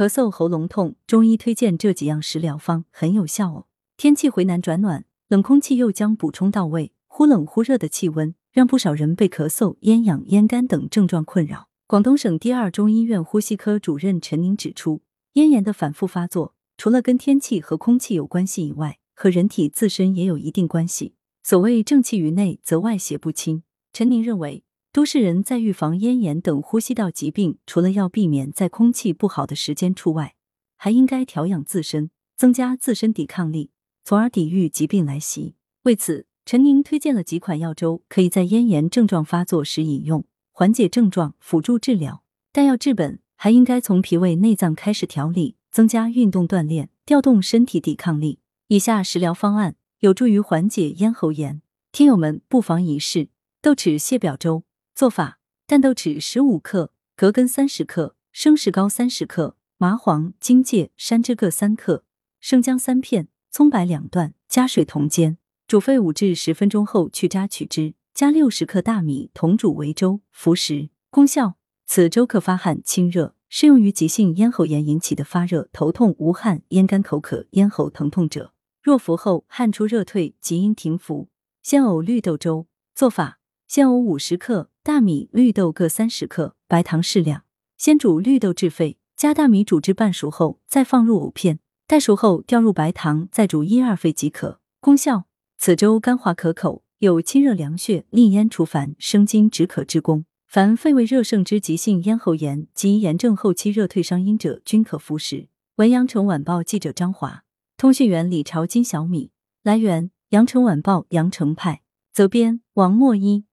咳嗽、喉咙痛，中医推荐这几样食疗方很有效哦。天气回南转暖，冷空气又将补充到位，忽冷忽热的气温让不少人被咳嗽、咽痒、咽干等症状困扰。广东省第二中医院呼吸科主任陈宁指出，咽炎的反复发作，除了跟天气和空气有关系以外，和人体自身也有一定关系。所谓正气于内，则外邪不侵。陈宁认为。都市人在预防咽炎等呼吸道疾病，除了要避免在空气不好的时间出外，还应该调养自身，增加自身抵抗力，从而抵御疾病来袭。为此，陈宁推荐了几款药粥，可以在咽炎症状发作时饮用，缓解症状，辅助治疗。但要治本，还应该从脾胃内脏开始调理，增加运动锻炼，调动身体抵抗力。以下食疗方案有助于缓解咽喉炎，听友们不妨一试。豆豉泻表粥。做法：淡豆豉十五克，葛根三十克，生石膏三十克，麻黄、荆芥、山栀各三克，生姜三片，葱白两段，加水同煎，煮沸五至十分钟后去渣取汁，加六十克大米同煮为粥，服食。功效：此粥可发汗清热，适用于急性咽喉炎引起的发热、头痛、无汗、咽干口渴、咽喉疼痛者。若服后汗出热退，即应停服。鲜藕绿豆粥做法：鲜藕五十克。大米、绿豆各三十克，白糖适量。先煮绿豆至沸，加大米煮至半熟后，再放入藕片，待熟后调入白糖，再煮一二沸即可。功效：此粥甘滑可口，有清热凉血、利咽除烦、生津止渴之功。凡肺胃热盛之急性咽喉炎及炎症后期热退伤阴者，均可服食。文阳城晚报记者张华，通讯员李朝金小米。来源：阳城晚报阳城派，责编：王墨一。